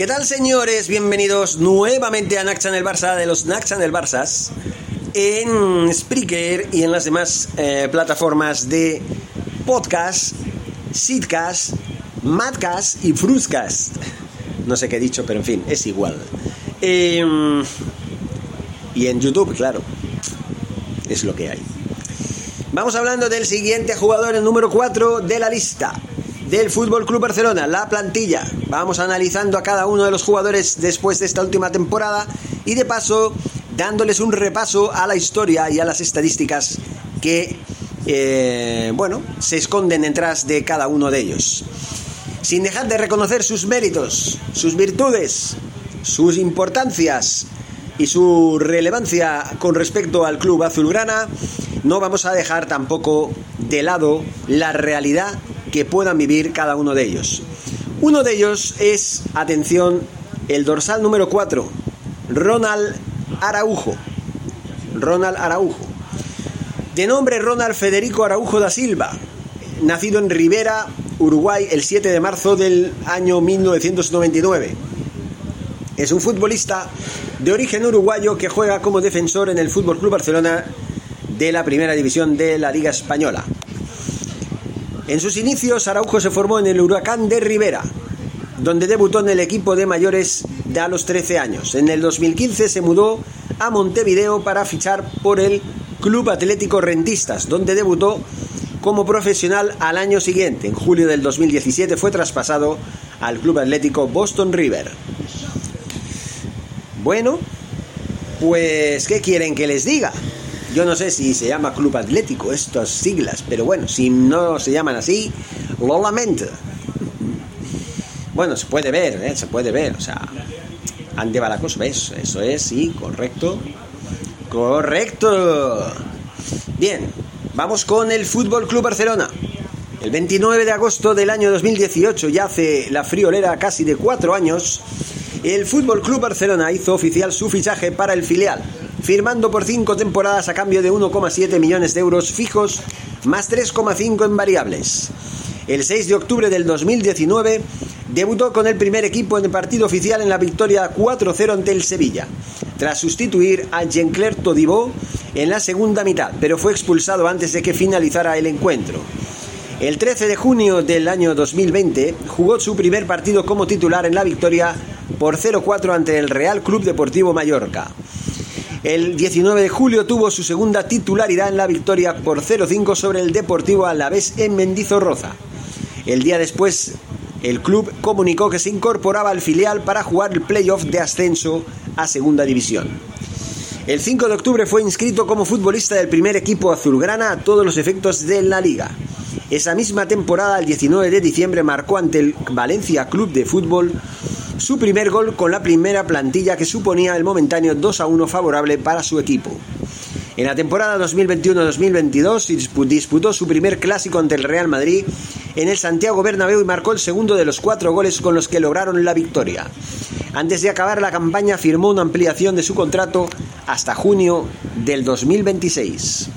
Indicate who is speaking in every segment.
Speaker 1: ¿Qué tal, señores? Bienvenidos nuevamente a Nax el Barça de los Nax el Barças en Spreaker y en las demás eh, plataformas de podcast, Sidcast, Madcast y Fruscast. No sé qué he dicho, pero en fin, es igual. Em, y en YouTube, claro. Es lo que hay. Vamos hablando del siguiente jugador, el número 4 de la lista del Fútbol Club Barcelona, la plantilla. Vamos analizando a cada uno de los jugadores después de esta última temporada y de paso dándoles un repaso a la historia y a las estadísticas que, eh, bueno, se esconden detrás de cada uno de ellos. Sin dejar de reconocer sus méritos, sus virtudes, sus importancias y su relevancia con respecto al club azulgrana, no vamos a dejar tampoco de lado la realidad que puedan vivir cada uno de ellos. Uno de ellos es, atención, el dorsal número 4, Ronald Araujo. Ronald Araujo. De nombre Ronald Federico Araujo da Silva, nacido en Rivera, Uruguay, el 7 de marzo del año 1999. Es un futbolista de origen uruguayo que juega como defensor en el Fútbol Club Barcelona de la Primera División de la Liga Española. En sus inicios, Araujo se formó en el Huracán de Rivera, donde debutó en el equipo de mayores de a los 13 años. En el 2015 se mudó a Montevideo para fichar por el Club Atlético Rentistas, donde debutó como profesional al año siguiente. En julio del 2017 fue traspasado al Club Atlético Boston River. Bueno, pues ¿qué quieren que les diga? Yo no sé si se llama Club Atlético, estas siglas, pero bueno, si no se llaman así, lo lamento. Bueno, se puede ver, ¿eh? se puede ver, o sea, ande cosa, ¿ves? Eso es, sí, correcto. Correcto. Bien, vamos con el Fútbol Club Barcelona. El 29 de agosto del año 2018, ya hace la friolera casi de cuatro años, el Fútbol Club Barcelona hizo oficial su fichaje para el filial firmando por cinco temporadas a cambio de 1,7 millones de euros fijos más 3,5 en variables. El 6 de octubre del 2019 debutó con el primer equipo en el partido oficial en la victoria 4-0 ante el Sevilla, tras sustituir a Jean-Claire Todibo en la segunda mitad, pero fue expulsado antes de que finalizara el encuentro. El 13 de junio del año 2020 jugó su primer partido como titular en la victoria por 0-4 ante el Real Club Deportivo Mallorca. El 19 de julio tuvo su segunda titularidad en la victoria por 0-5 sobre el Deportivo Alavés en Mendizorroza. El día después, el club comunicó que se incorporaba al filial para jugar el playoff de ascenso a Segunda División. El 5 de octubre fue inscrito como futbolista del primer equipo azulgrana a todos los efectos de la liga. Esa misma temporada, el 19 de diciembre, marcó ante el Valencia Club de Fútbol su primer gol con la primera plantilla que suponía el momentáneo 2 a 1 favorable para su equipo. En la temporada 2021-2022 disputó su primer clásico ante el Real Madrid en el Santiago Bernabéu y marcó el segundo de los cuatro goles con los que lograron la victoria. Antes de acabar la campaña firmó una ampliación de su contrato hasta junio del 2026.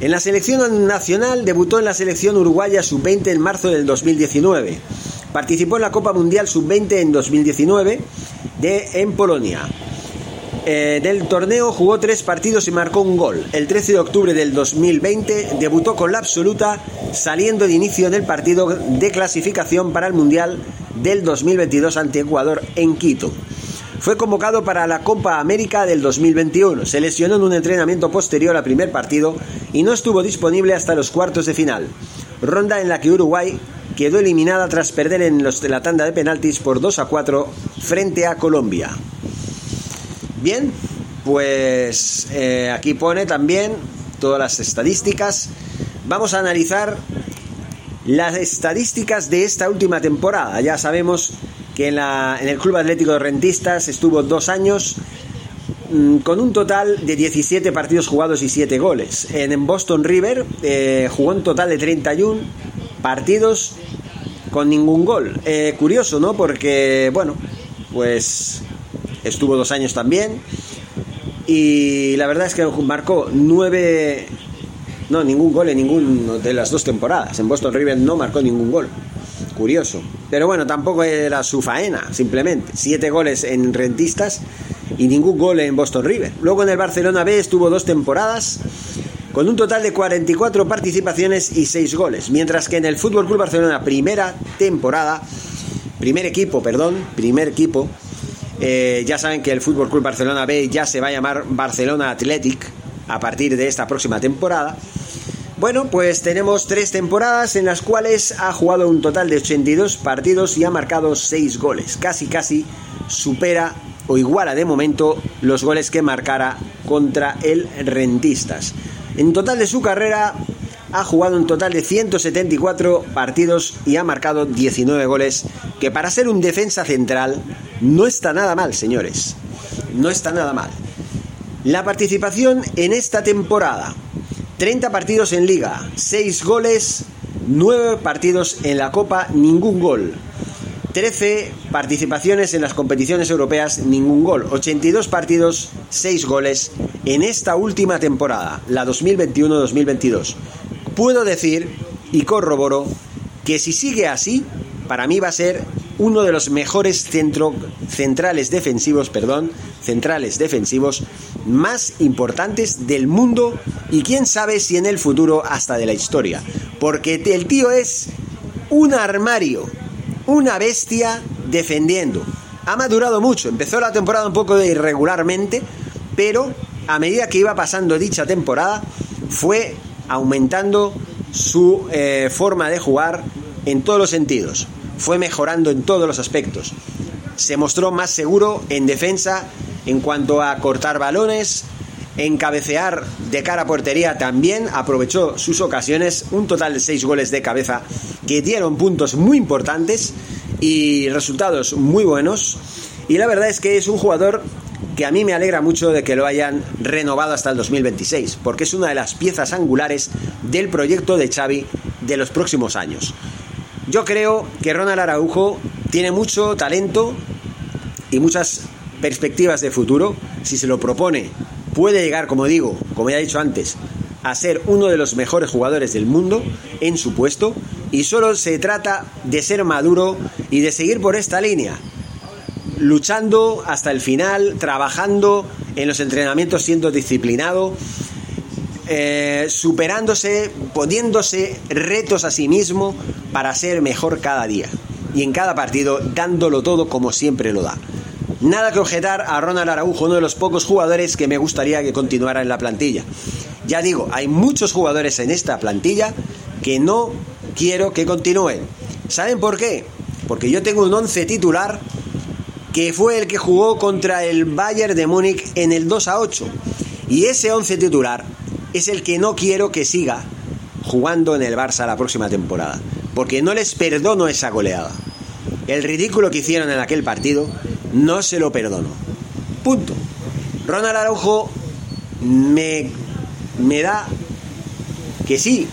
Speaker 1: En la selección nacional debutó en la selección uruguaya sub-20 en marzo del 2019. Participó en la Copa Mundial Sub-20 en 2019 de, en Polonia. eh, del torneo jugó tres partidos y marcó un gol. El 13 de octubre del 2020 debutó con la absoluta, saliendo de inicio del partido de clasificación para el Mundial del 2022 ante Ecuador en Quito. Fue convocado para la Copa América del 2021. Se lesionó en un entrenamiento posterior al primer partido y no estuvo disponible hasta los cuartos de final. Ronda en la que Uruguay quedó eliminada tras perder en los la tanda de penaltis por 2 a 4 frente a Colombia. Bien, pues eh, aquí pone también todas las estadísticas. Vamos a analizar las estadísticas de esta última temporada. Ya sabemos que en, la, en el Club Atlético de Rentistas estuvo dos años mm, con un total de 17 partidos jugados y 7 goles. En Boston River eh, jugó un total de 31 partidos con ningún gol. Eh, curioso, ¿no? Porque, bueno, pues estuvo dos años también. Y la verdad es que marcó nueve. No, ningún gol en ninguna de las dos temporadas. En Boston River no marcó ningún gol. Curioso. Pero bueno, tampoco era su faena, simplemente. Siete goles en rentistas y ningún gol en Boston River. Luego en el Barcelona B estuvo dos temporadas con un total de 44 participaciones y 6 goles, mientras que en el Fútbol Club Barcelona primera temporada, primer equipo, perdón, primer equipo, eh, ya saben que el Fútbol Club Barcelona B ya se va a llamar Barcelona Athletic a partir de esta próxima temporada. Bueno, pues tenemos tres temporadas en las cuales ha jugado un total de 82 partidos y ha marcado 6 goles. Casi, casi supera o iguala de momento los goles que marcara contra el Rentistas. En total de su carrera ha jugado un total de 174 partidos y ha marcado 19 goles, que para ser un defensa central no está nada mal, señores. No está nada mal. La participación en esta temporada. 30 partidos en liga, 6 goles, 9 partidos en la Copa, ningún gol. 13 participaciones en las competiciones europeas, ningún gol. 82 partidos, 6 goles en esta última temporada, la 2021-2022. Puedo decir y corroboro que si sigue así, para mí va a ser uno de los mejores centro, centrales defensivos, perdón, centrales defensivos más importantes del mundo y quién sabe si en el futuro hasta de la historia, porque el tío es un armario, una bestia defendiendo. Ha madurado mucho, empezó la temporada un poco irregularmente, pero a medida que iba pasando dicha temporada fue aumentando su eh, forma de jugar en todos los sentidos. Fue mejorando en todos los aspectos. Se mostró más seguro en defensa en cuanto a cortar balones, en cabecear de cara a portería también aprovechó sus ocasiones, un total de seis goles de cabeza que dieron puntos muy importantes y resultados muy buenos. Y la verdad es que es un jugador que a mí me alegra mucho de que lo hayan renovado hasta el 2026, porque es una de las piezas angulares del proyecto de Xavi de los próximos años. Yo creo que Ronald Araujo tiene mucho talento y muchas perspectivas de futuro. Si se lo propone, puede llegar, como digo, como ya he dicho antes, a ser uno de los mejores jugadores del mundo en su puesto. Y solo se trata de ser maduro y de seguir por esta línea luchando hasta el final, trabajando en los entrenamientos, siendo disciplinado, eh, superándose, poniéndose retos a sí mismo para ser mejor cada día. Y en cada partido dándolo todo como siempre lo da. Nada que objetar a Ronald Araujo, uno de los pocos jugadores que me gustaría que continuara en la plantilla. Ya digo, hay muchos jugadores en esta plantilla que no quiero que continúen. ¿Saben por qué? Porque yo tengo un once titular que fue el que jugó contra el Bayern de Múnich en el 2 a 8. Y ese 11 titular es el que no quiero que siga jugando en el Barça la próxima temporada, porque no les perdono esa goleada. El ridículo que hicieron en aquel partido no se lo perdono. Punto. Ronald Araujo me, me da que sí,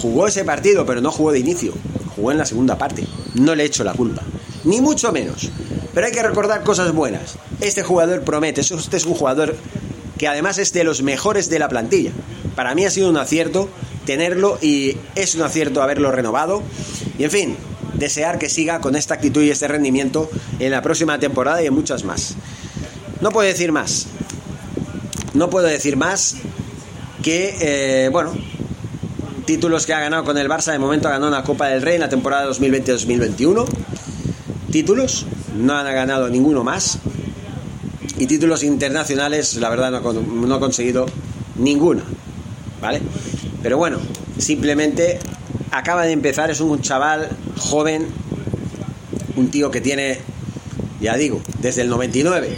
Speaker 1: jugó ese partido, pero no jugó de inicio, jugó en la segunda parte. No le echo la culpa, ni mucho menos. Pero hay que recordar cosas buenas. Este jugador promete, este es un jugador que además es de los mejores de la plantilla. Para mí ha sido un acierto tenerlo y es un acierto haberlo renovado. Y en fin, desear que siga con esta actitud y este rendimiento en la próxima temporada y en muchas más. No puedo decir más. no puedo decir más que, eh, bueno, títulos que ha ganado con el Barça. De momento ha ganado una Copa del Rey en la temporada 2020-2021. Títulos, no han ganado ninguno más. Y títulos internacionales, la verdad, no, ha conseguido ninguno. ¿Vale? Pero bueno, simplemente acaba de empezar, es un chaval joven, un tío que tiene, ya digo, desde el 99,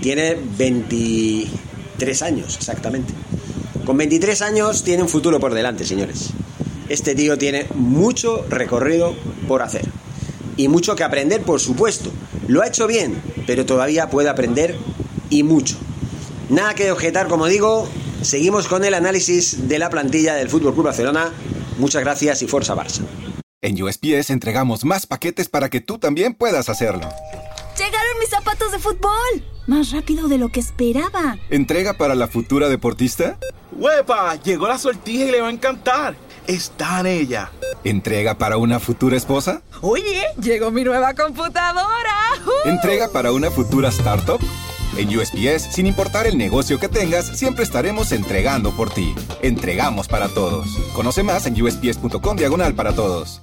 Speaker 1: tiene 23 años exactamente. Con 23 años tiene un futuro por delante, señores. Este tío tiene mucho recorrido por hacer. Y mucho que aprender, por supuesto. Lo ha hecho bien, pero todavía puede aprender y mucho. Nada que objetar, como digo, seguimos con el análisis de la plantilla del Fútbol Club Barcelona. Muchas gracias y Forza Barça.
Speaker 2: En USPS entregamos más paquetes para que tú también puedas hacerlo.
Speaker 3: ¡Llegaron mis zapatos de fútbol! Más rápido de lo que esperaba.
Speaker 2: ¿Entrega para la futura deportista?
Speaker 4: ¡Huepa! Llegó la sortija y le va a encantar. Está en ella.
Speaker 2: ¿Entrega para una futura esposa?
Speaker 5: Oye, llegó mi nueva computadora.
Speaker 2: ¿Entrega para una futura startup? En USPS, sin importar el negocio que tengas, siempre estaremos entregando por ti. Entregamos para todos. Conoce más en usps.com diagonal para todos.